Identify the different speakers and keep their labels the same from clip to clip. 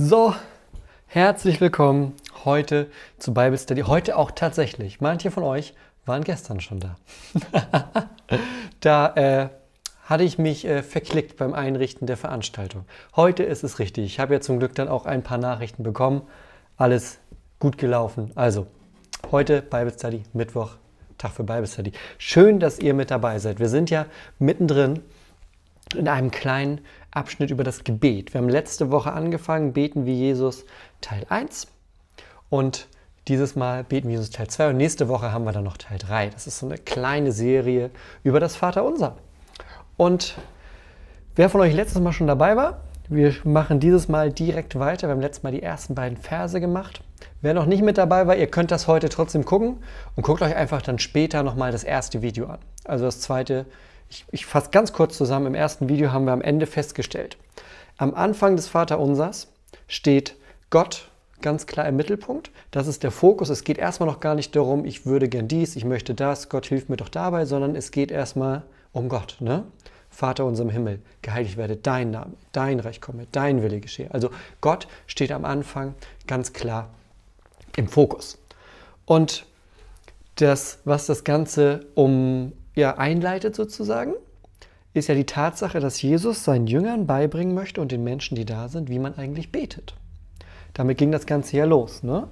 Speaker 1: So, herzlich willkommen heute zu Bible Study. Heute auch tatsächlich. Manche von euch waren gestern schon da. da äh, hatte ich mich äh, verklickt beim Einrichten der Veranstaltung. Heute ist es richtig. Ich habe ja zum Glück dann auch ein paar Nachrichten bekommen. Alles gut gelaufen. Also, heute Bible Study, Mittwoch, Tag für Bible Study. Schön, dass ihr mit dabei seid. Wir sind ja mittendrin in einem kleinen Abschnitt über das Gebet. Wir haben letzte Woche angefangen, beten wie Jesus Teil 1 und dieses Mal beten wie Jesus Teil 2 und nächste Woche haben wir dann noch Teil 3. Das ist so eine kleine Serie über das Vaterunser. Und wer von euch letztes Mal schon dabei war, wir machen dieses Mal direkt weiter. Wir haben letztes Mal die ersten beiden Verse gemacht. Wer noch nicht mit dabei war, ihr könnt das heute trotzdem gucken und guckt euch einfach dann später nochmal das erste Video an. Also das zweite ich, ich fasse ganz kurz zusammen. Im ersten Video haben wir am Ende festgestellt, am Anfang des Vaterunsers steht Gott ganz klar im Mittelpunkt. Das ist der Fokus. Es geht erstmal noch gar nicht darum, ich würde gern dies, ich möchte das, Gott hilft mir doch dabei, sondern es geht erstmal um Gott. Ne? Vater unser im Himmel, geheiligt werde dein Name, dein Reich komme, dein Wille geschehe. Also Gott steht am Anfang ganz klar im Fokus. Und das, was das Ganze um ja, einleitet sozusagen, ist ja die Tatsache, dass Jesus seinen Jüngern beibringen möchte und den Menschen, die da sind, wie man eigentlich betet. Damit ging das Ganze ja los. Ne?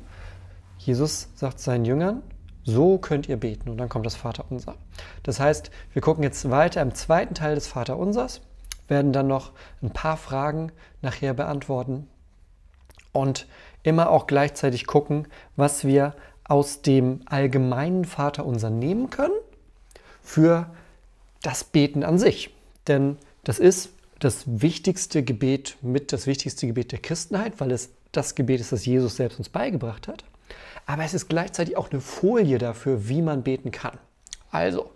Speaker 1: Jesus sagt seinen Jüngern, so könnt ihr beten. Und dann kommt das Vaterunser. Das heißt, wir gucken jetzt weiter im zweiten Teil des Vaterunsers, werden dann noch ein paar Fragen nachher beantworten und immer auch gleichzeitig gucken, was wir aus dem allgemeinen Vaterunser nehmen können für das Beten an sich. Denn das ist das wichtigste Gebet mit das wichtigste Gebet der Christenheit, weil es das Gebet ist, das Jesus selbst uns beigebracht hat. Aber es ist gleichzeitig auch eine Folie dafür, wie man beten kann. Also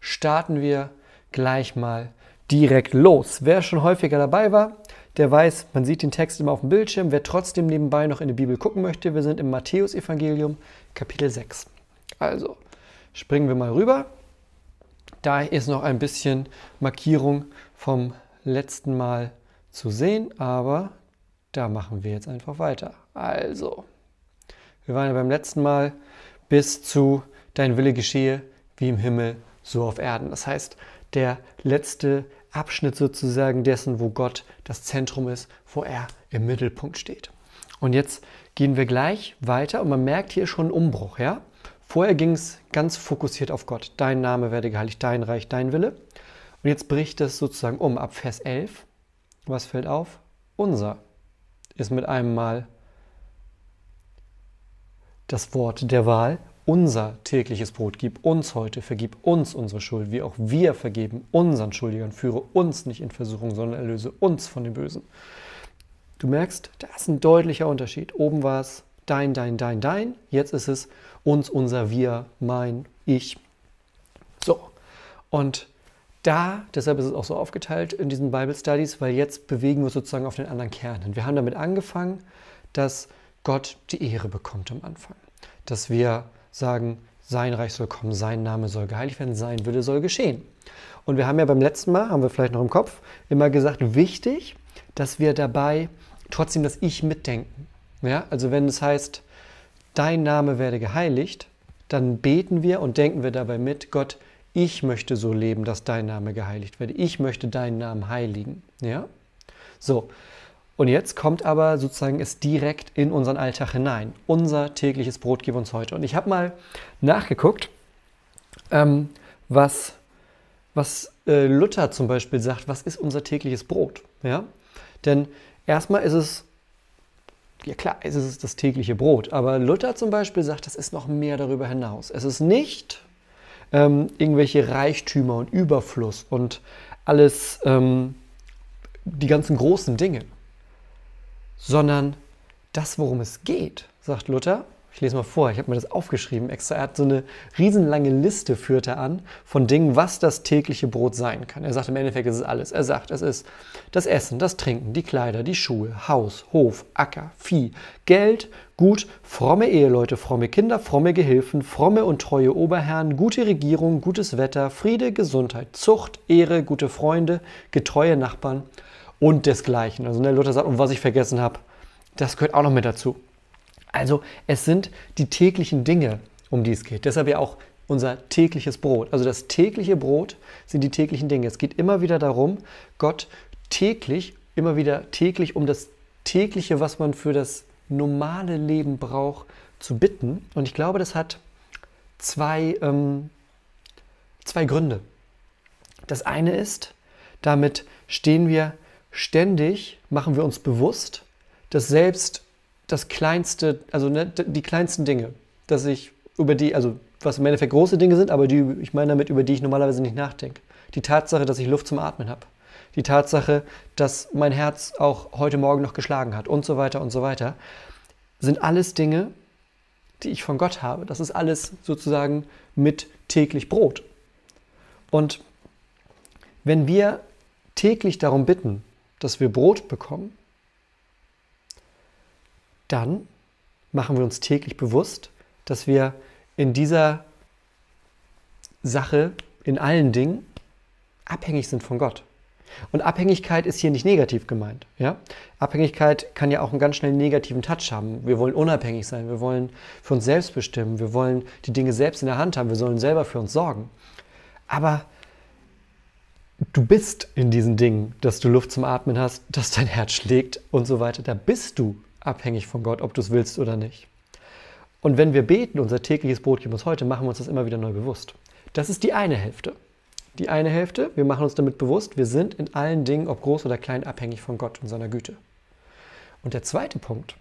Speaker 1: starten wir gleich mal direkt los. Wer schon häufiger dabei war, der weiß, man sieht den Text immer auf dem Bildschirm. Wer trotzdem nebenbei noch in die Bibel gucken möchte, wir sind im Matthäusevangelium Kapitel 6. Also springen wir mal rüber da ist noch ein bisschen Markierung vom letzten Mal zu sehen, aber da machen wir jetzt einfach weiter. Also, wir waren ja beim letzten Mal bis zu Dein Wille geschehe wie im Himmel, so auf Erden. Das heißt, der letzte Abschnitt sozusagen dessen, wo Gott das Zentrum ist, wo er im Mittelpunkt steht. Und jetzt gehen wir gleich weiter und man merkt hier schon einen Umbruch, ja? Vorher ging es ganz fokussiert auf Gott. Dein Name werde geheiligt, dein Reich, dein Wille. Und jetzt bricht es sozusagen um. Ab Vers 11, was fällt auf? Unser ist mit einem Mal das Wort der Wahl. Unser tägliches Brot gib uns heute, vergib uns unsere Schuld, wie auch wir vergeben unseren Schuldigern. Führe uns nicht in Versuchung, sondern erlöse uns von dem Bösen. Du merkst, da ist ein deutlicher Unterschied. Oben war es dein, dein, dein, dein. Jetzt ist es uns, unser, wir, mein, ich. So. Und da, deshalb ist es auch so aufgeteilt in diesen Bible Studies, weil jetzt bewegen wir uns sozusagen auf den anderen Kern hin. Wir haben damit angefangen, dass Gott die Ehre bekommt am Anfang. Dass wir sagen, sein Reich soll kommen, sein Name soll geheiligt werden, sein Wille soll geschehen. Und wir haben ja beim letzten Mal, haben wir vielleicht noch im Kopf, immer gesagt, wichtig, dass wir dabei trotzdem das Ich mitdenken. Ja, also wenn es heißt, dein Name werde geheiligt, dann beten wir und denken wir dabei mit, Gott, ich möchte so leben, dass dein Name geheiligt werde. Ich möchte deinen Namen heiligen. Ja? So. Und jetzt kommt aber sozusagen es direkt in unseren Alltag hinein. Unser tägliches Brot gib uns heute. Und ich habe mal nachgeguckt, ähm, was, was äh, Luther zum Beispiel sagt, was ist unser tägliches Brot? Ja? Denn erstmal ist es ja klar, es ist das tägliche Brot. Aber Luther zum Beispiel sagt, das ist noch mehr darüber hinaus. Es ist nicht ähm, irgendwelche Reichtümer und Überfluss und alles, ähm, die ganzen großen Dinge, sondern das, worum es geht, sagt Luther, ich lese mal vor, ich habe mir das aufgeschrieben extra. Er hat so eine riesenlange Liste, führt er an, von Dingen, was das tägliche Brot sein kann. Er sagt im Endeffekt, es ist alles. Er sagt, es ist das Essen, das Trinken, die Kleider, die Schuhe, Haus, Hof, Acker, Vieh, Geld, Gut, fromme Eheleute, fromme Kinder, fromme Gehilfen, fromme und treue Oberherren, gute Regierung, gutes Wetter, Friede, Gesundheit, Zucht, Ehre, gute Freunde, getreue Nachbarn und desgleichen. Also der ne, Luther sagt, und was ich vergessen habe, das gehört auch noch mit dazu. Also es sind die täglichen Dinge, um die es geht. Deshalb ja auch unser tägliches Brot. Also das tägliche Brot sind die täglichen Dinge. Es geht immer wieder darum, Gott täglich, immer wieder täglich um das tägliche, was man für das normale Leben braucht, zu bitten. Und ich glaube, das hat zwei, ähm, zwei Gründe. Das eine ist, damit stehen wir ständig, machen wir uns bewusst, dass selbst das kleinste, also ne, die kleinsten Dinge, dass ich über die, also was im Endeffekt große Dinge sind, aber die, ich meine damit, über die ich normalerweise nicht nachdenke. Die Tatsache, dass ich Luft zum Atmen habe. Die Tatsache, dass mein Herz auch heute Morgen noch geschlagen hat und so weiter und so weiter, sind alles Dinge, die ich von Gott habe. Das ist alles sozusagen mit täglich Brot. Und wenn wir täglich darum bitten, dass wir Brot bekommen, dann machen wir uns täglich bewusst, dass wir in dieser Sache, in allen Dingen, abhängig sind von Gott. Und Abhängigkeit ist hier nicht negativ gemeint. Ja? Abhängigkeit kann ja auch einen ganz schnell negativen Touch haben. Wir wollen unabhängig sein, wir wollen für uns selbst bestimmen, wir wollen die Dinge selbst in der Hand haben, wir sollen selber für uns sorgen. Aber du bist in diesen Dingen, dass du Luft zum Atmen hast, dass dein Herz schlägt und so weiter. Da bist du abhängig von Gott, ob du es willst oder nicht. Und wenn wir beten, unser tägliches Brot gib uns heute, machen wir uns das immer wieder neu bewusst. Das ist die eine Hälfte. Die eine Hälfte, wir machen uns damit bewusst, wir sind in allen Dingen, ob groß oder klein, abhängig von Gott und seiner Güte. Und der zweite Punkt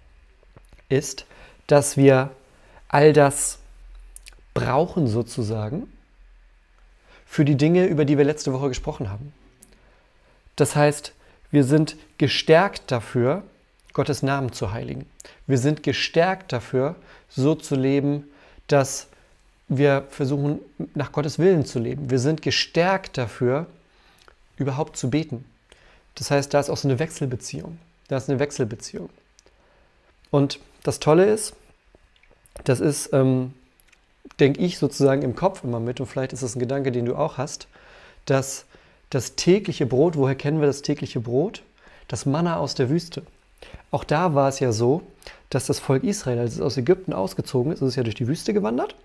Speaker 1: ist, dass wir all das brauchen sozusagen für die Dinge, über die wir letzte Woche gesprochen haben. Das heißt, wir sind gestärkt dafür, Gottes Namen zu heiligen. Wir sind gestärkt dafür, so zu leben, dass wir versuchen, nach Gottes Willen zu leben. Wir sind gestärkt dafür, überhaupt zu beten. Das heißt, da ist auch so eine Wechselbeziehung. Da ist eine Wechselbeziehung. Und das Tolle ist, das ist, ähm, denke ich sozusagen im Kopf immer mit, und vielleicht ist das ein Gedanke, den du auch hast, dass das tägliche Brot, woher kennen wir das tägliche Brot? Das Manna aus der Wüste. Auch da war es ja so, dass das Volk Israel, als es aus Ägypten ausgezogen ist, ist es ja durch die Wüste gewandert,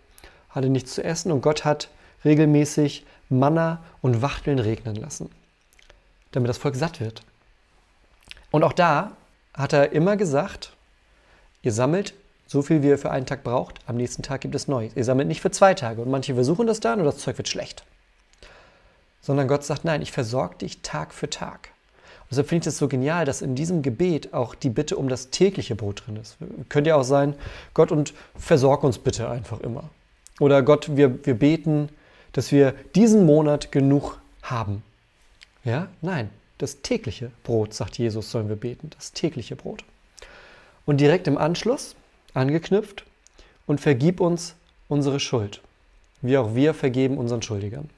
Speaker 1: hatte nichts zu essen und Gott hat regelmäßig Manna und Wachteln regnen lassen, damit das Volk satt wird. Und auch da hat er immer gesagt, ihr sammelt so viel, wie ihr für einen Tag braucht, am nächsten Tag gibt es Neues. Ihr sammelt nicht für zwei Tage und manche versuchen das dann und das Zeug wird schlecht. Sondern Gott sagt, nein, ich versorge dich Tag für Tag. Deshalb finde ich es so genial, dass in diesem Gebet auch die Bitte um das tägliche Brot drin ist. Könnte ja auch sein, Gott und versorg uns bitte einfach immer. Oder Gott, wir, wir beten, dass wir diesen Monat genug haben. Ja, nein, das tägliche Brot, sagt Jesus, sollen wir beten, das tägliche Brot. Und direkt im Anschluss, angeknüpft, und vergib uns unsere Schuld, wie auch wir vergeben unseren Schuldigern.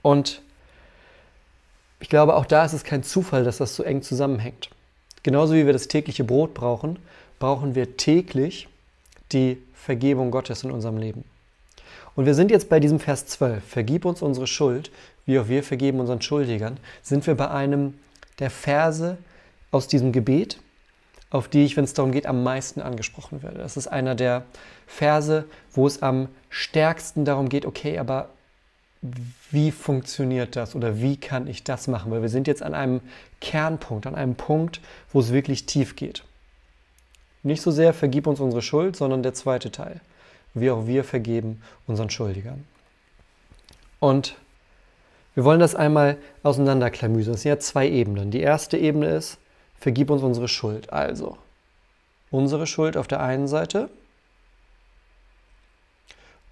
Speaker 1: Und ich glaube, auch da ist es kein Zufall, dass das so eng zusammenhängt. Genauso wie wir das tägliche Brot brauchen, brauchen wir täglich die Vergebung Gottes in unserem Leben. Und wir sind jetzt bei diesem Vers 12. Vergib uns unsere Schuld, wie auch wir vergeben unseren Schuldigern. Sind wir bei einem der Verse aus diesem Gebet, auf die ich, wenn es darum geht, am meisten angesprochen werde. Das ist einer der Verse, wo es am stärksten darum geht, okay, aber wie funktioniert das oder wie kann ich das machen? Weil wir sind jetzt an einem Kernpunkt, an einem Punkt, wo es wirklich tief geht. Nicht so sehr vergib uns unsere Schuld, sondern der zweite Teil. Wie auch wir vergeben unseren Schuldigern. Und wir wollen das einmal auseinanderklamüsern. Es sind ja zwei Ebenen. Die erste Ebene ist, vergib uns unsere Schuld. Also, unsere Schuld auf der einen Seite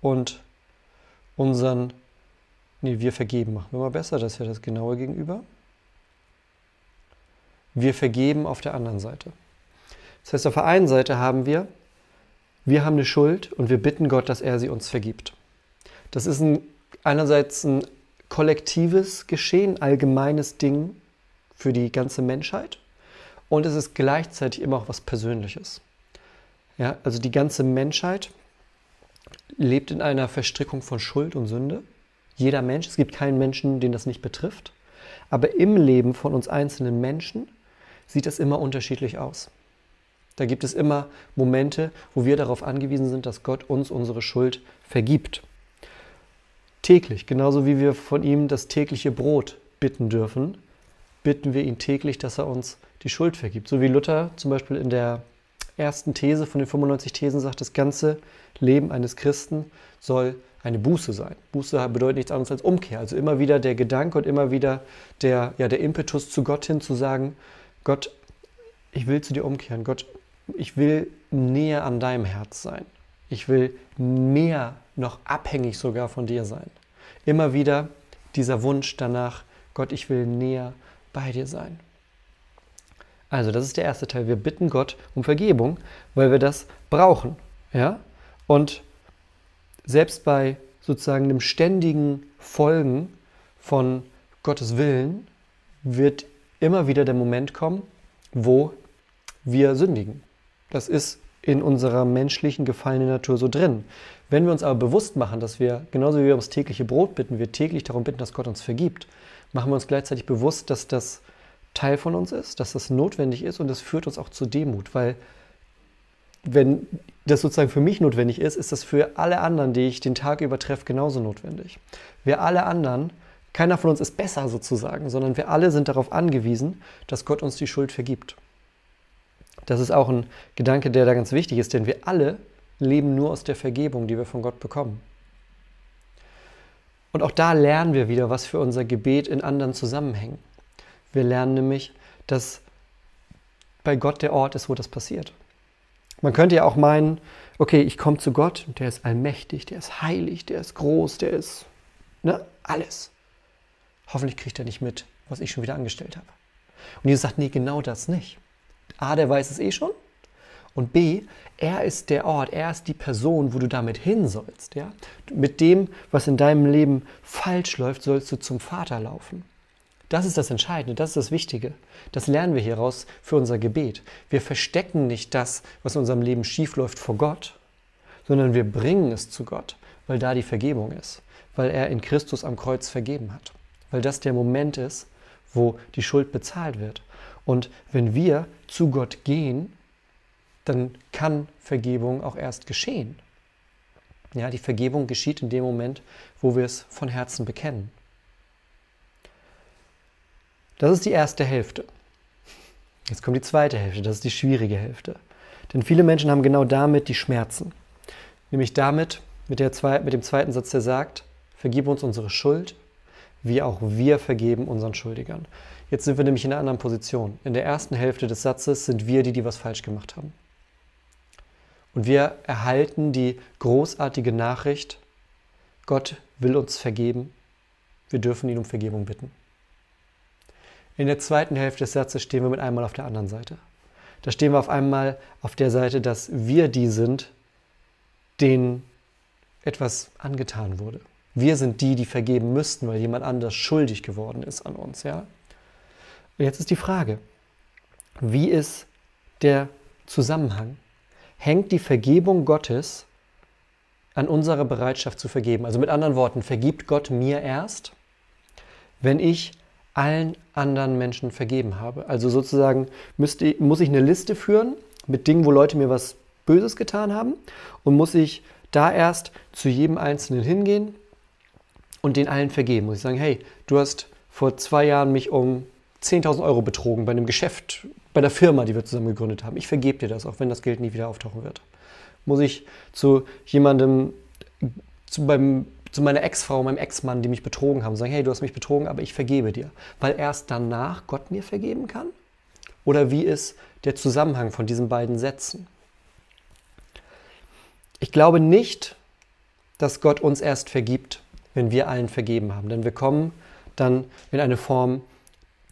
Speaker 1: und unseren Nee, wir vergeben machen wir mal besser, das ist ja das genaue Gegenüber. Wir vergeben auf der anderen Seite. Das heißt, auf der einen Seite haben wir, wir haben eine Schuld und wir bitten Gott, dass er sie uns vergibt. Das ist ein, einerseits ein kollektives Geschehen, allgemeines Ding für die ganze Menschheit und es ist gleichzeitig immer auch was Persönliches. Ja, also die ganze Menschheit lebt in einer Verstrickung von Schuld und Sünde jeder Mensch, es gibt keinen Menschen, den das nicht betrifft. Aber im Leben von uns einzelnen Menschen sieht das immer unterschiedlich aus. Da gibt es immer Momente, wo wir darauf angewiesen sind, dass Gott uns unsere Schuld vergibt. Täglich, genauso wie wir von ihm das tägliche Brot bitten dürfen, bitten wir ihn täglich, dass er uns die Schuld vergibt. So wie Luther zum Beispiel in der ersten These von den 95 Thesen sagt, das ganze Leben eines Christen soll eine Buße sein. Buße bedeutet nichts anderes als Umkehr. Also immer wieder der Gedanke und immer wieder der, ja, der Impetus zu Gott hin zu sagen, Gott, ich will zu dir umkehren. Gott, ich will näher an deinem Herz sein. Ich will mehr noch abhängig sogar von dir sein. Immer wieder dieser Wunsch danach, Gott, ich will näher bei dir sein. Also, das ist der erste Teil. Wir bitten Gott um Vergebung, weil wir das brauchen. Ja? Und selbst bei sozusagen dem ständigen Folgen von Gottes Willen wird immer wieder der Moment kommen, wo wir sündigen. Das ist in unserer menschlichen gefallenen Natur so drin. Wenn wir uns aber bewusst machen, dass wir, genauso wie wir ums tägliche Brot bitten, wir täglich darum bitten, dass Gott uns vergibt, machen wir uns gleichzeitig bewusst, dass das Teil von uns ist, dass das notwendig ist und das führt uns auch zu Demut, weil wenn das sozusagen für mich notwendig ist, ist das für alle anderen, die ich den Tag übertreffe, genauso notwendig. Wir alle anderen, keiner von uns ist besser sozusagen, sondern wir alle sind darauf angewiesen, dass Gott uns die Schuld vergibt. Das ist auch ein Gedanke, der da ganz wichtig ist, denn wir alle leben nur aus der Vergebung, die wir von Gott bekommen. Und auch da lernen wir wieder, was für unser Gebet in anderen Zusammenhängen. Wir lernen nämlich, dass bei Gott der Ort ist, wo das passiert. Man könnte ja auch meinen, okay, ich komme zu Gott und der ist allmächtig, der ist heilig, der ist groß, der ist ne, alles. Hoffentlich kriegt er nicht mit, was ich schon wieder angestellt habe. Und Jesus sagt, nee, genau das nicht. A, der weiß es eh schon. Und B, er ist der Ort, er ist die Person, wo du damit hin sollst. Ja? Mit dem, was in deinem Leben falsch läuft, sollst du zum Vater laufen. Das ist das Entscheidende, das ist das Wichtige. Das lernen wir hieraus für unser Gebet. Wir verstecken nicht das, was in unserem Leben schiefläuft, vor Gott, sondern wir bringen es zu Gott, weil da die Vergebung ist, weil er in Christus am Kreuz vergeben hat, weil das der Moment ist, wo die Schuld bezahlt wird. Und wenn wir zu Gott gehen, dann kann Vergebung auch erst geschehen. Ja, die Vergebung geschieht in dem Moment, wo wir es von Herzen bekennen. Das ist die erste Hälfte. Jetzt kommt die zweite Hälfte, das ist die schwierige Hälfte. Denn viele Menschen haben genau damit die Schmerzen. Nämlich damit, mit, zwei, mit dem zweiten Satz, der sagt, vergib uns unsere Schuld, wie auch wir vergeben unseren Schuldigern. Jetzt sind wir nämlich in einer anderen Position. In der ersten Hälfte des Satzes sind wir die, die was falsch gemacht haben. Und wir erhalten die großartige Nachricht, Gott will uns vergeben, wir dürfen ihn um Vergebung bitten. In der zweiten Hälfte des Satzes stehen wir mit einmal auf der anderen Seite. Da stehen wir auf einmal auf der Seite, dass wir die sind, denen etwas angetan wurde. Wir sind die, die vergeben müssten, weil jemand anders schuldig geworden ist an uns. Ja? Und jetzt ist die Frage, wie ist der Zusammenhang? Hängt die Vergebung Gottes an unserer Bereitschaft zu vergeben? Also mit anderen Worten, vergibt Gott mir erst, wenn ich allen anderen Menschen vergeben habe. Also sozusagen müsste, muss ich eine Liste führen mit Dingen, wo Leute mir was Böses getan haben und muss ich da erst zu jedem Einzelnen hingehen und den allen vergeben. Muss ich sagen, hey, du hast vor zwei Jahren mich um 10.000 Euro betrogen bei einem Geschäft, bei der Firma, die wir zusammen gegründet haben. Ich vergebe dir das, auch wenn das Geld nie wieder auftauchen wird. Muss ich zu jemandem, zu, beim, zu meiner Ex-Frau, meinem Ex-Mann, die mich betrogen haben, sagen, hey, du hast mich betrogen, aber ich vergebe dir. Weil erst danach Gott mir vergeben kann? Oder wie ist der Zusammenhang von diesen beiden Sätzen? Ich glaube nicht, dass Gott uns erst vergibt, wenn wir allen vergeben haben. Denn wir kommen dann in eine Form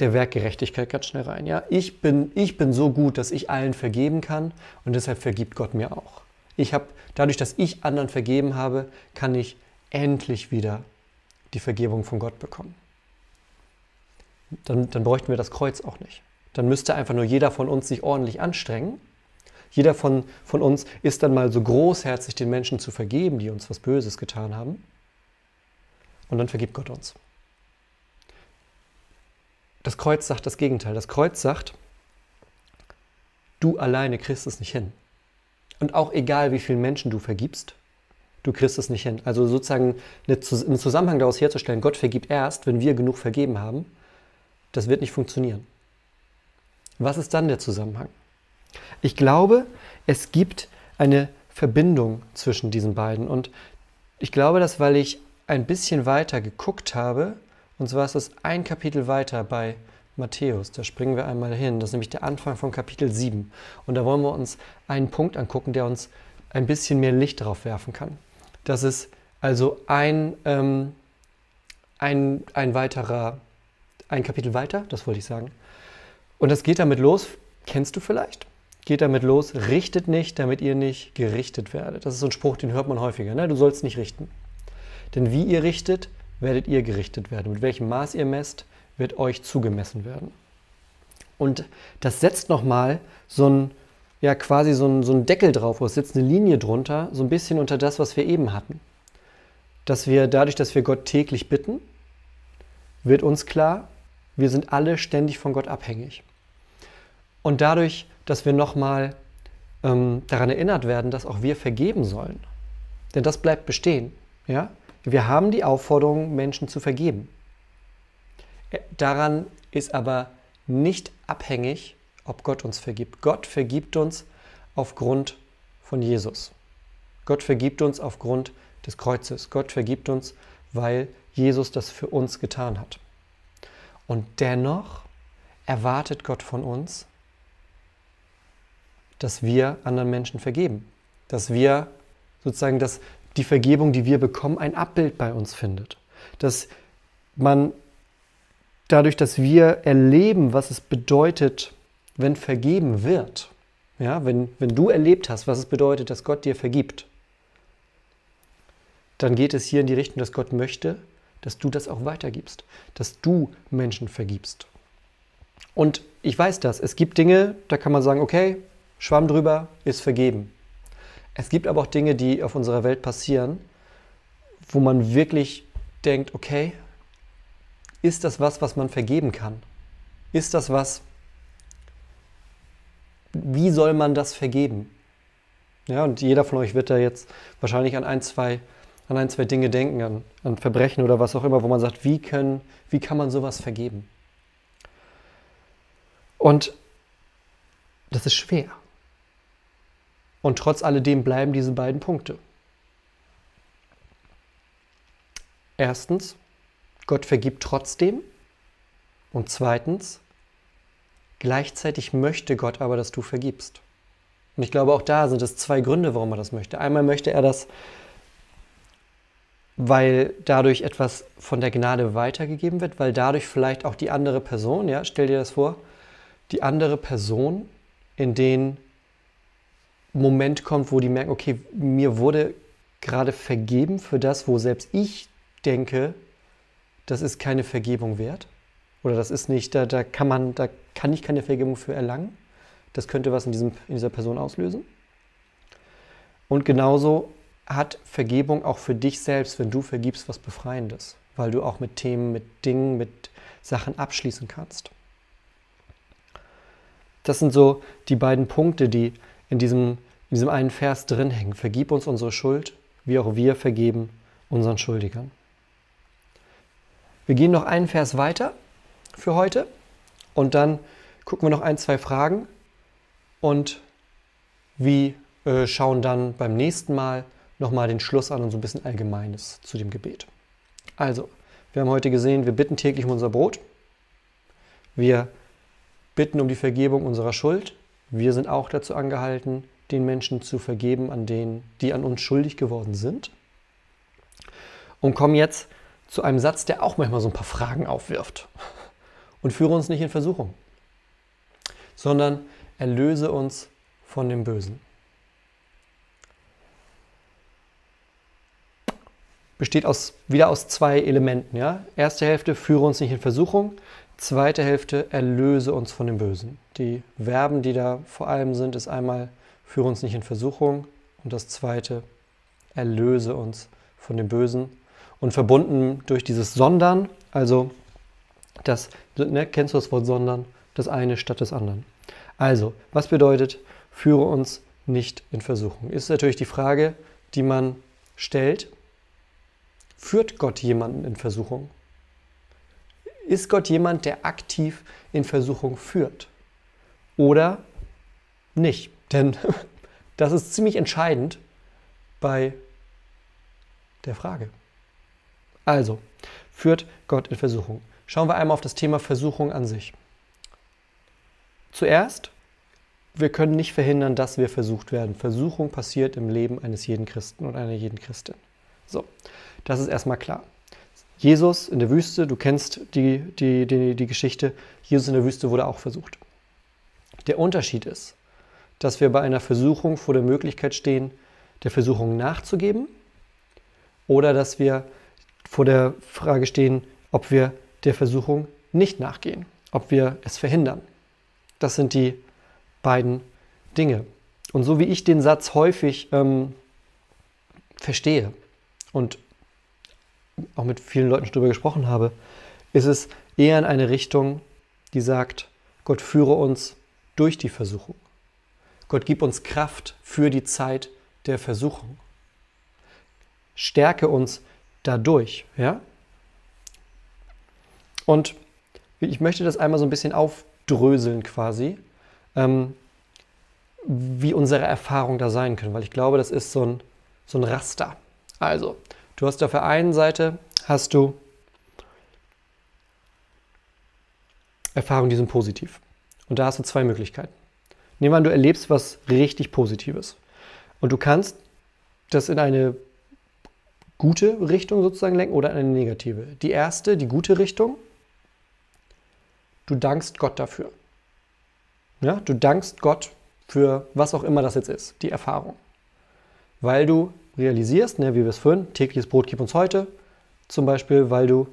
Speaker 1: der Werkgerechtigkeit ganz schnell rein. Ja, ich bin, ich bin so gut, dass ich allen vergeben kann und deshalb vergibt Gott mir auch. Ich habe, dadurch, dass ich anderen vergeben habe, kann ich endlich wieder die Vergebung von Gott bekommen. Dann, dann bräuchten wir das Kreuz auch nicht. Dann müsste einfach nur jeder von uns sich ordentlich anstrengen jeder von, von uns ist dann mal so großherzig, den Menschen zu vergeben, die uns was Böses getan haben. Und dann vergibt Gott uns. Das Kreuz sagt das Gegenteil. Das Kreuz sagt, du alleine kriegst es nicht hin. Und auch egal, wie vielen Menschen du vergibst, du kriegst es nicht hin. Also sozusagen einen Zusammenhang daraus herzustellen, Gott vergibt erst, wenn wir genug vergeben haben, das wird nicht funktionieren. Was ist dann der Zusammenhang? Ich glaube, es gibt eine Verbindung zwischen diesen beiden. Und ich glaube das, weil ich ein bisschen weiter geguckt habe. Und zwar ist das ein Kapitel weiter bei Matthäus. Da springen wir einmal hin. Das ist nämlich der Anfang von Kapitel 7. Und da wollen wir uns einen Punkt angucken, der uns ein bisschen mehr Licht darauf werfen kann. Das ist also ein, ähm, ein, ein weiterer, ein Kapitel weiter, das wollte ich sagen. Und das geht damit los, kennst du vielleicht? geht damit los, richtet nicht, damit ihr nicht gerichtet werdet. Das ist so ein Spruch, den hört man häufiger. Ne? Du sollst nicht richten. Denn wie ihr richtet, werdet ihr gerichtet werden. Mit welchem Maß ihr messt, wird euch zugemessen werden. Und das setzt nochmal so ein, ja, quasi so ein, so ein Deckel drauf, wo es sitzt eine Linie drunter, so ein bisschen unter das, was wir eben hatten. Dass wir dadurch, dass wir Gott täglich bitten, wird uns klar, wir sind alle ständig von Gott abhängig. Und dadurch dass wir nochmal ähm, daran erinnert werden, dass auch wir vergeben sollen. Denn das bleibt bestehen. Ja? Wir haben die Aufforderung, Menschen zu vergeben. Äh, daran ist aber nicht abhängig, ob Gott uns vergibt. Gott vergibt uns aufgrund von Jesus. Gott vergibt uns aufgrund des Kreuzes. Gott vergibt uns, weil Jesus das für uns getan hat. Und dennoch erwartet Gott von uns, dass wir anderen Menschen vergeben. Dass wir sozusagen, dass die Vergebung, die wir bekommen, ein Abbild bei uns findet. Dass man dadurch, dass wir erleben, was es bedeutet, wenn vergeben wird, ja, wenn, wenn du erlebt hast, was es bedeutet, dass Gott dir vergibt, dann geht es hier in die Richtung, dass Gott möchte, dass du das auch weitergibst, dass du Menschen vergibst. Und ich weiß das, es gibt Dinge, da kann man sagen, okay, Schwamm drüber ist vergeben. Es gibt aber auch Dinge, die auf unserer Welt passieren, wo man wirklich denkt, okay, ist das was, was man vergeben kann? Ist das was, wie soll man das vergeben? Ja, und jeder von euch wird da jetzt wahrscheinlich an ein, zwei, an ein, zwei Dinge denken, an, an Verbrechen oder was auch immer, wo man sagt, wie, können, wie kann man sowas vergeben? Und das ist schwer. Und trotz alledem bleiben diese beiden Punkte. Erstens, Gott vergibt trotzdem. Und zweitens, gleichzeitig möchte Gott aber, dass du vergibst. Und ich glaube, auch da sind es zwei Gründe, warum er das möchte. Einmal möchte er das, weil dadurch etwas von der Gnade weitergegeben wird, weil dadurch vielleicht auch die andere Person, ja, stell dir das vor, die andere Person, in denen Moment kommt, wo die merken, okay, mir wurde gerade vergeben für das, wo selbst ich denke, das ist keine Vergebung wert. Oder das ist nicht, da, da kann man, da kann ich keine Vergebung für erlangen. Das könnte was in, diesem, in dieser Person auslösen. Und genauso hat Vergebung auch für dich selbst, wenn du vergibst, was Befreiendes. Weil du auch mit Themen, mit Dingen, mit Sachen abschließen kannst. Das sind so die beiden Punkte, die in diesem, in diesem einen Vers drin hängen. Vergib uns unsere Schuld, wie auch wir vergeben unseren Schuldigern. Wir gehen noch einen Vers weiter für heute und dann gucken wir noch ein, zwei Fragen und wir äh, schauen dann beim nächsten Mal nochmal den Schluss an und so ein bisschen Allgemeines zu dem Gebet. Also, wir haben heute gesehen, wir bitten täglich um unser Brot. Wir bitten um die Vergebung unserer Schuld. Wir sind auch dazu angehalten, den Menschen zu vergeben, an denen, die an uns schuldig geworden sind. Und kommen jetzt zu einem Satz, der auch manchmal so ein paar Fragen aufwirft. Und führe uns nicht in Versuchung, sondern erlöse uns von dem Bösen. Besteht aus, wieder aus zwei Elementen. Ja? Erste Hälfte, führe uns nicht in Versuchung. Zweite Hälfte, erlöse uns von dem Bösen. Die Verben, die da vor allem sind, ist einmal, führe uns nicht in Versuchung. Und das zweite, erlöse uns von dem Bösen. Und verbunden durch dieses Sondern, also das, ne, kennst du das Wort Sondern? Das eine statt des anderen. Also, was bedeutet, führe uns nicht in Versuchung? Ist natürlich die Frage, die man stellt. Führt Gott jemanden in Versuchung? Ist Gott jemand, der aktiv in Versuchung führt? Oder nicht? Denn das ist ziemlich entscheidend bei der Frage. Also, führt Gott in Versuchung? Schauen wir einmal auf das Thema Versuchung an sich. Zuerst, wir können nicht verhindern, dass wir versucht werden. Versuchung passiert im Leben eines jeden Christen und einer jeden Christin. So, das ist erstmal klar. Jesus in der Wüste, du kennst die, die, die, die Geschichte, Jesus in der Wüste wurde auch versucht. Der Unterschied ist, dass wir bei einer Versuchung vor der Möglichkeit stehen, der Versuchung nachzugeben oder dass wir vor der Frage stehen, ob wir der Versuchung nicht nachgehen, ob wir es verhindern. Das sind die beiden Dinge. Und so wie ich den Satz häufig ähm, verstehe und auch mit vielen Leuten darüber gesprochen habe, ist es eher in eine Richtung, die sagt, Gott führe uns durch die Versuchung. Gott gib uns Kraft für die Zeit der Versuchung. Stärke uns dadurch, ja? Und ich möchte das einmal so ein bisschen aufdröseln quasi, ähm, wie unsere Erfahrungen da sein können, weil ich glaube, das ist so ein, so ein Raster. Also, du hast auf der einen Seite hast du Erfahrungen, die sind positiv. Und da hast du zwei Möglichkeiten. Nehmen wir an, du erlebst was richtig Positives. Und du kannst das in eine gute Richtung sozusagen lenken oder in eine negative. Die erste, die gute Richtung, du dankst Gott dafür. Ja, du dankst Gott für was auch immer das jetzt ist, die Erfahrung. Weil du realisierst, ne, wie wir es vorhin, tägliches Brot gib uns heute, zum Beispiel, weil du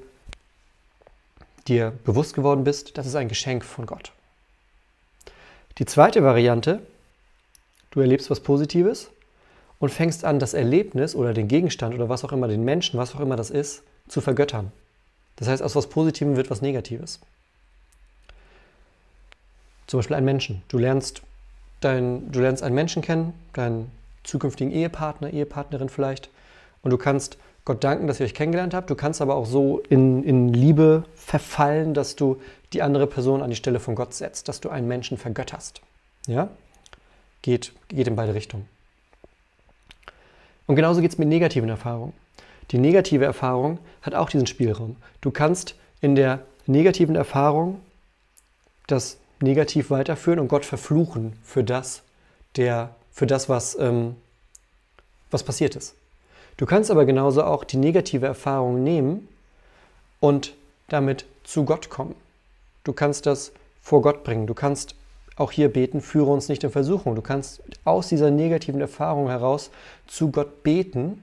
Speaker 1: dir bewusst geworden bist, das ist ein Geschenk von Gott. Die zweite Variante, du erlebst was Positives und fängst an, das Erlebnis oder den Gegenstand oder was auch immer, den Menschen, was auch immer das ist, zu vergöttern. Das heißt, aus was Positivem wird was Negatives. Zum Beispiel ein Menschen. Du lernst, dein, du lernst einen Menschen kennen, deinen zukünftigen Ehepartner, Ehepartnerin vielleicht, und du kannst Gott danken, dass ihr euch kennengelernt habt. Du kannst aber auch so in, in Liebe verfallen, dass du die andere Person an die Stelle von Gott setzt, dass du einen Menschen vergötterst. Ja? Geht, geht in beide Richtungen. Und genauso geht es mit negativen Erfahrungen. Die negative Erfahrung hat auch diesen Spielraum. Du kannst in der negativen Erfahrung das negativ weiterführen und Gott verfluchen für das, der, für das was, ähm, was passiert ist. Du kannst aber genauso auch die negative Erfahrung nehmen und damit zu Gott kommen. Du kannst das vor Gott bringen. Du kannst auch hier beten, führe uns nicht in Versuchung. Du kannst aus dieser negativen Erfahrung heraus zu Gott beten,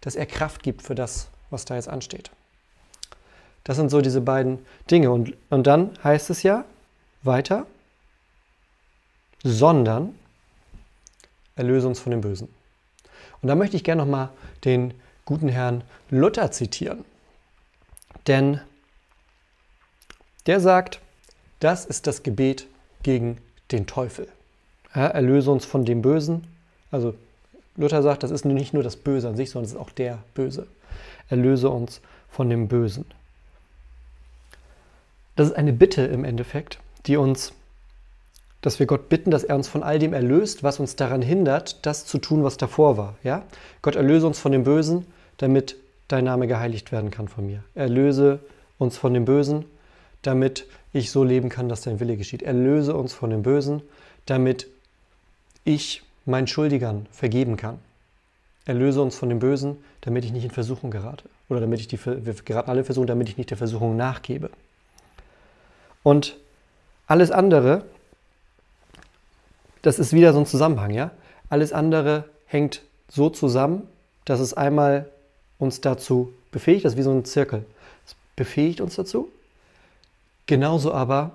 Speaker 1: dass er Kraft gibt für das, was da jetzt ansteht. Das sind so diese beiden Dinge. Und, und dann heißt es ja weiter, sondern erlöse uns von dem Bösen. Und da möchte ich gerne nochmal den guten Herrn Luther zitieren. Denn der sagt, das ist das Gebet gegen den Teufel. Ja, erlöse uns von dem Bösen. Also Luther sagt, das ist nicht nur das Böse an sich, sondern es ist auch der Böse. Erlöse uns von dem Bösen. Das ist eine Bitte im Endeffekt, die uns, dass wir Gott bitten, dass er uns von all dem erlöst, was uns daran hindert, das zu tun, was davor war. Ja? Gott erlöse uns von dem Bösen, damit dein Name geheiligt werden kann von mir. Erlöse uns von dem Bösen, damit ich so leben kann, dass dein Wille geschieht. Erlöse uns von dem Bösen, damit ich meinen Schuldigern vergeben kann. Erlöse uns von dem Bösen, damit ich nicht in Versuchung gerate. Oder damit ich die, wir geraten alle Versuchung, damit ich nicht der Versuchung nachgebe. Und alles andere, das ist wieder so ein Zusammenhang, ja? Alles andere hängt so zusammen, dass es einmal uns dazu befähigt, das ist wie so ein Zirkel. Es befähigt uns dazu. Genauso aber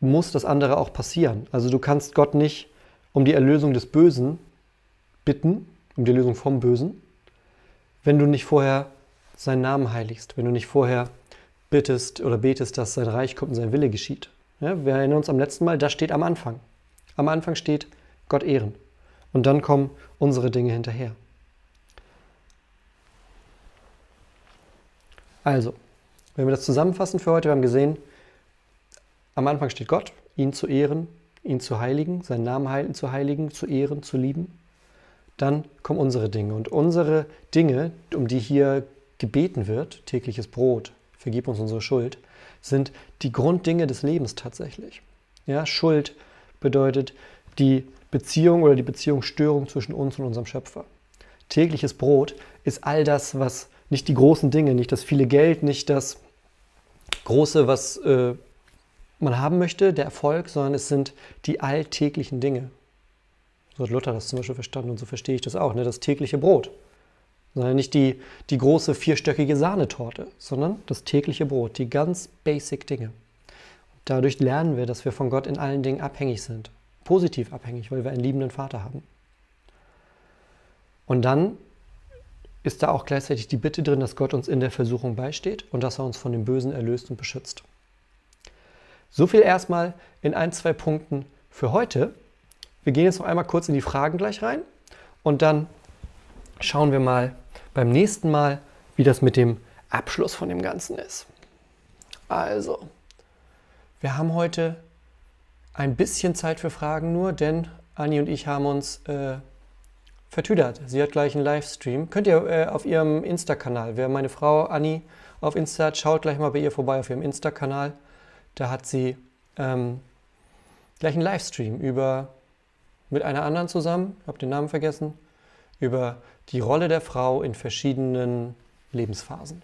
Speaker 1: muss das andere auch passieren. Also du kannst Gott nicht um die Erlösung des Bösen bitten, um die Erlösung vom Bösen, wenn du nicht vorher seinen Namen heiligst, wenn du nicht vorher bittest oder betest, dass sein Reich kommt und sein Wille geschieht. Ja, wir erinnern uns am letzten Mal, das steht am Anfang. Am Anfang steht Gott ehren. Und dann kommen unsere Dinge hinterher. Also, wenn wir das zusammenfassen für heute, wir haben gesehen, am Anfang steht Gott, ihn zu ehren, ihn zu heiligen, seinen Namen heiligen, zu heiligen, zu ehren, zu lieben. Dann kommen unsere Dinge. Und unsere Dinge, um die hier gebeten wird, tägliches Brot, vergib uns unsere Schuld, sind die Grunddinge des Lebens tatsächlich. Ja, Schuld bedeutet die Beziehung oder die Beziehungsstörung zwischen uns und unserem Schöpfer. Tägliches Brot ist all das, was nicht die großen Dinge, nicht das viele Geld, nicht das Große, was äh, man haben möchte, der Erfolg, sondern es sind die alltäglichen Dinge. So hat Luther das zum Beispiel verstanden und so verstehe ich das auch, ne? das tägliche Brot. Sondern nicht die, die große vierstöckige Sahnetorte, sondern das tägliche Brot, die ganz basic Dinge. Und dadurch lernen wir, dass wir von Gott in allen Dingen abhängig sind. Positiv abhängig, weil wir einen liebenden Vater haben. Und dann ist da auch gleichzeitig die Bitte drin, dass Gott uns in der Versuchung beisteht und dass er uns von dem Bösen erlöst und beschützt. So viel erstmal in ein, zwei Punkten für heute. Wir gehen jetzt noch einmal kurz in die Fragen gleich rein und dann schauen wir mal beim nächsten Mal, wie das mit dem Abschluss von dem Ganzen ist. Also, wir haben heute ein bisschen Zeit für Fragen nur, denn Anni und ich haben uns äh, vertüdert. Sie hat gleich einen Livestream. Könnt ihr äh, auf ihrem Insta-Kanal, wer meine Frau Anni auf Insta hat, schaut gleich mal bei ihr vorbei auf ihrem Insta-Kanal. Da hat sie ähm, gleich einen Livestream über mit einer anderen zusammen, habe den Namen vergessen, über die Rolle der Frau in verschiedenen Lebensphasen.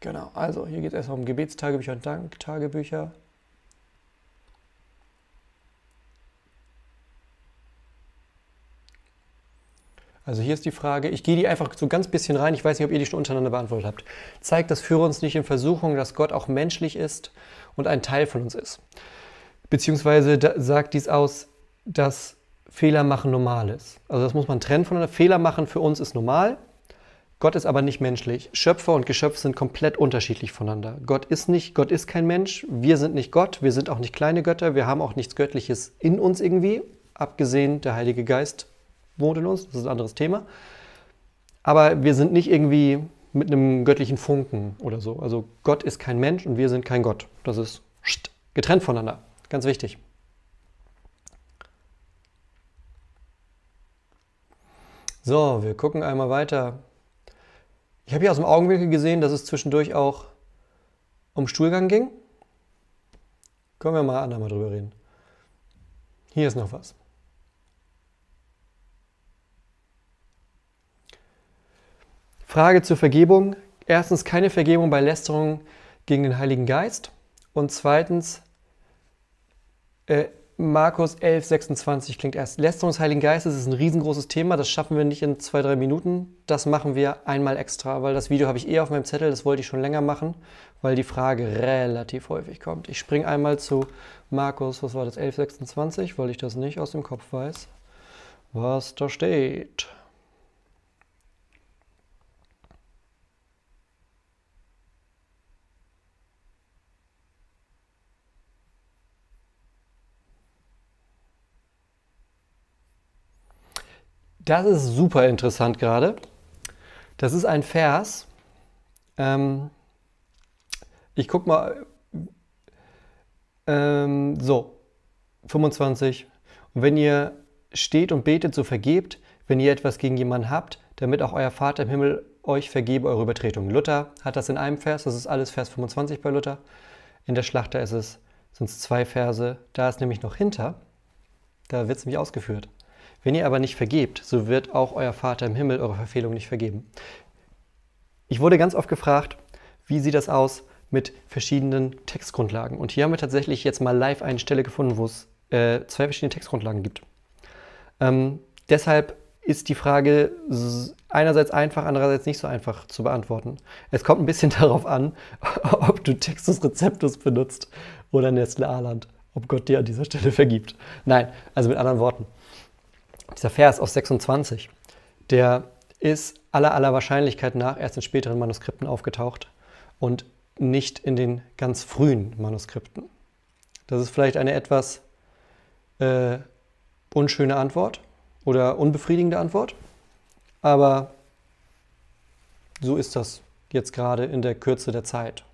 Speaker 1: Genau, also hier geht es erstmal um Gebetstagebücher und Danktagebücher. Also hier ist die Frage, ich gehe die einfach so ganz bisschen rein, ich weiß nicht, ob ihr die schon untereinander beantwortet habt. Zeigt das für uns nicht in Versuchung, dass Gott auch menschlich ist und ein Teil von uns ist. Beziehungsweise sagt dies aus, dass Fehler machen normal ist. Also das muss man trennen voneinander. Fehler machen für uns ist normal, Gott ist aber nicht menschlich. Schöpfer und Geschöpf sind komplett unterschiedlich voneinander. Gott ist nicht, Gott ist kein Mensch, wir sind nicht Gott, wir sind auch nicht kleine Götter, wir haben auch nichts Göttliches in uns irgendwie, abgesehen der Heilige Geist wohnt in uns, das ist ein anderes Thema. Aber wir sind nicht irgendwie mit einem göttlichen Funken oder so. Also Gott ist kein Mensch und wir sind kein Gott. Das ist getrennt voneinander. Ganz wichtig. So, wir gucken einmal weiter. Ich habe hier aus dem Augenwinkel gesehen, dass es zwischendurch auch um Stuhlgang ging. Können wir mal andermal drüber reden. Hier ist noch was. Frage zur Vergebung. Erstens keine Vergebung bei Lästerung gegen den Heiligen Geist. Und zweitens, äh, Markus 11, 26 klingt erst. Lästerung des Heiligen Geistes ist ein riesengroßes Thema. Das schaffen wir nicht in zwei, drei Minuten. Das machen wir einmal extra, weil das Video habe ich eh auf meinem Zettel. Das wollte ich schon länger machen, weil die Frage relativ häufig kommt. Ich springe einmal zu Markus, was war das, 11, 26, weil ich das nicht aus dem Kopf weiß, was da steht. Das ist super interessant gerade. Das ist ein Vers. Ähm, ich guck mal. Ähm, so, 25. Und wenn ihr steht und betet, so vergebt, wenn ihr etwas gegen jemanden habt, damit auch euer Vater im Himmel euch vergebe eure Übertretungen. Luther hat das in einem Vers, das ist alles Vers 25 bei Luther. In der Schlachter ist es, sind es zwei Verse, da ist nämlich noch hinter, da wird es nämlich ausgeführt. Wenn ihr aber nicht vergebt, so wird auch euer Vater im Himmel eure Verfehlung nicht vergeben. Ich wurde ganz oft gefragt, wie sieht das aus mit verschiedenen Textgrundlagen? Und hier haben wir tatsächlich jetzt mal live eine Stelle gefunden, wo es äh, zwei verschiedene Textgrundlagen gibt. Ähm, deshalb ist die Frage einerseits einfach, andererseits nicht so einfach zu beantworten. Es kommt ein bisschen darauf an, ob du Textus Receptus benutzt oder Nestle Aland, ob Gott dir an dieser Stelle vergibt. Nein, also mit anderen Worten. Dieser Vers aus 26, der ist aller aller Wahrscheinlichkeit nach erst in späteren Manuskripten aufgetaucht und nicht in den ganz frühen Manuskripten. Das ist vielleicht eine etwas äh, unschöne Antwort oder unbefriedigende Antwort, aber so ist das jetzt gerade in der Kürze der Zeit.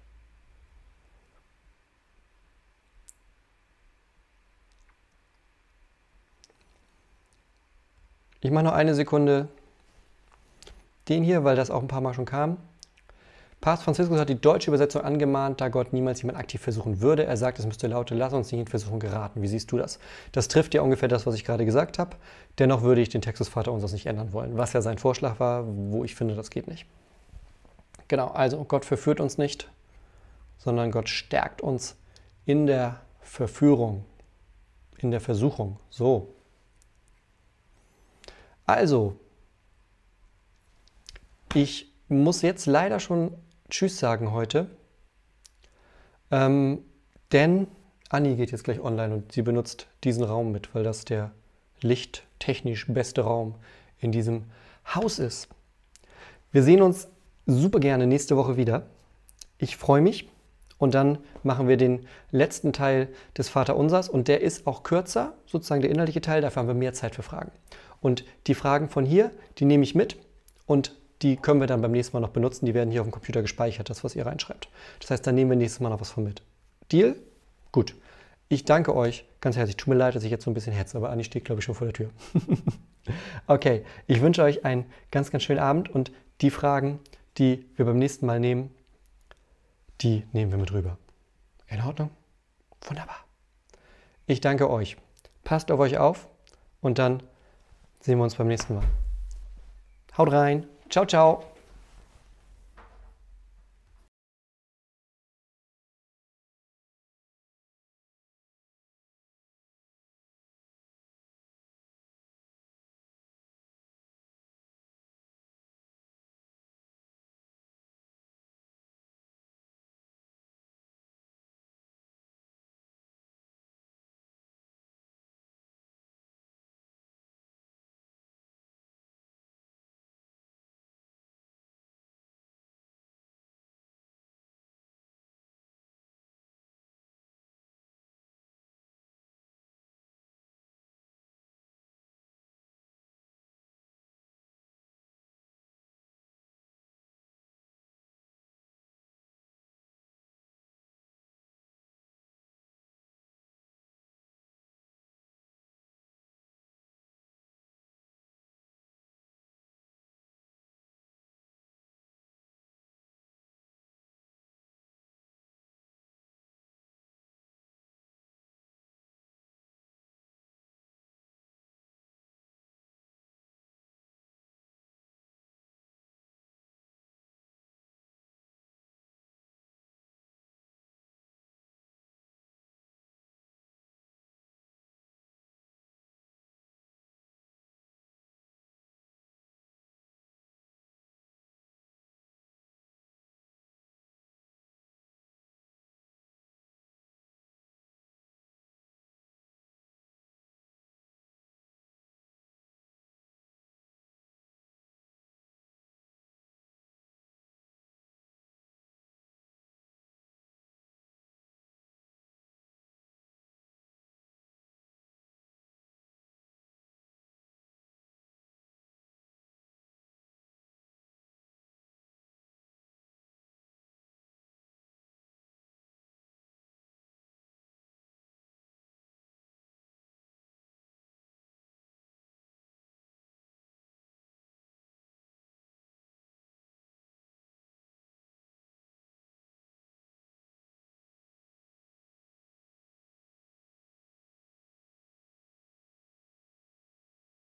Speaker 1: Ich mache noch eine Sekunde den hier, weil das auch ein paar Mal schon kam. Papst Franziskus hat die deutsche Übersetzung angemahnt, da Gott niemals jemand aktiv versuchen würde. Er sagt, es müsste laute, lass uns nicht in Versuchung geraten. Wie siehst du das? Das trifft ja ungefähr das, was ich gerade gesagt habe. Dennoch würde ich den Textus Vater unseres nicht ändern wollen, was ja sein Vorschlag war, wo ich finde, das geht nicht. Genau, also Gott verführt uns nicht, sondern Gott stärkt uns in der Verführung, in der Versuchung. So. Also, ich muss jetzt leider schon Tschüss sagen heute, ähm, denn Anni geht jetzt gleich online und sie benutzt diesen Raum mit, weil das der lichttechnisch beste Raum in diesem Haus ist. Wir sehen uns super gerne nächste Woche wieder. Ich freue mich und dann machen wir den letzten Teil des Vaterunsers und der ist auch kürzer, sozusagen der inhaltliche Teil, dafür haben wir mehr Zeit für Fragen. Und die Fragen von hier, die nehme ich mit und die können wir dann beim nächsten Mal noch benutzen. Die werden hier auf dem Computer gespeichert, das, was ihr reinschreibt. Das heißt, dann nehmen wir nächstes Mal noch was von mit. Deal? Gut. Ich danke euch ganz herzlich. Tut mir leid, dass ich jetzt so ein bisschen hetze, aber Anni steht, glaube ich, schon vor der Tür. okay, ich wünsche euch einen ganz, ganz schönen Abend und die Fragen, die wir beim nächsten Mal nehmen, die nehmen wir mit rüber. In Ordnung? Wunderbar. Ich danke euch. Passt auf euch auf und dann sehen wir uns beim nächsten Mal. Haut rein! Ciao, ciao.